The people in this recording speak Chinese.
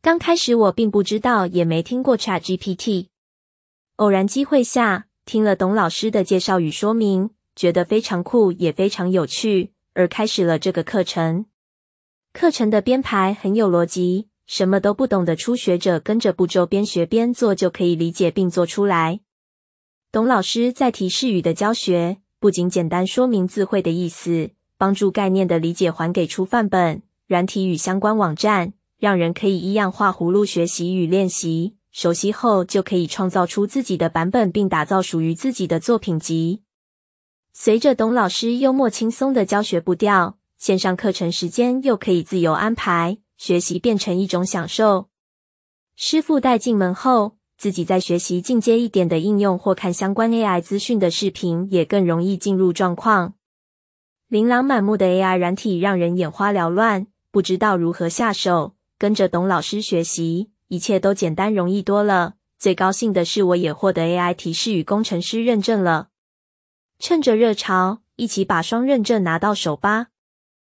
刚开始我并不知道，也没听过 ChatGPT。偶然机会下，听了董老师的介绍与说明，觉得非常酷，也非常有趣，而开始了这个课程。课程的编排很有逻辑，什么都不懂的初学者跟着步骤边学边做，就可以理解并做出来。董老师在提示语的教学，不仅简单说明字汇的意思，帮助概念的理解，还给出范本、软体与相关网站，让人可以依样画葫芦学习与练习。熟悉后，就可以创造出自己的版本，并打造属于自己的作品集。随着董老师幽默轻松的教学步调，线上课程时间又可以自由安排，学习变成一种享受。师傅带进门后，自己在学习进阶一点的应用或看相关 AI 资讯的视频，也更容易进入状况。琳琅满目的 AI 软体让人眼花缭乱，不知道如何下手。跟着董老师学习，一切都简单容易多了。最高兴的是，我也获得 AI 提示与工程师认证了。趁着热潮，一起把双认证拿到手吧！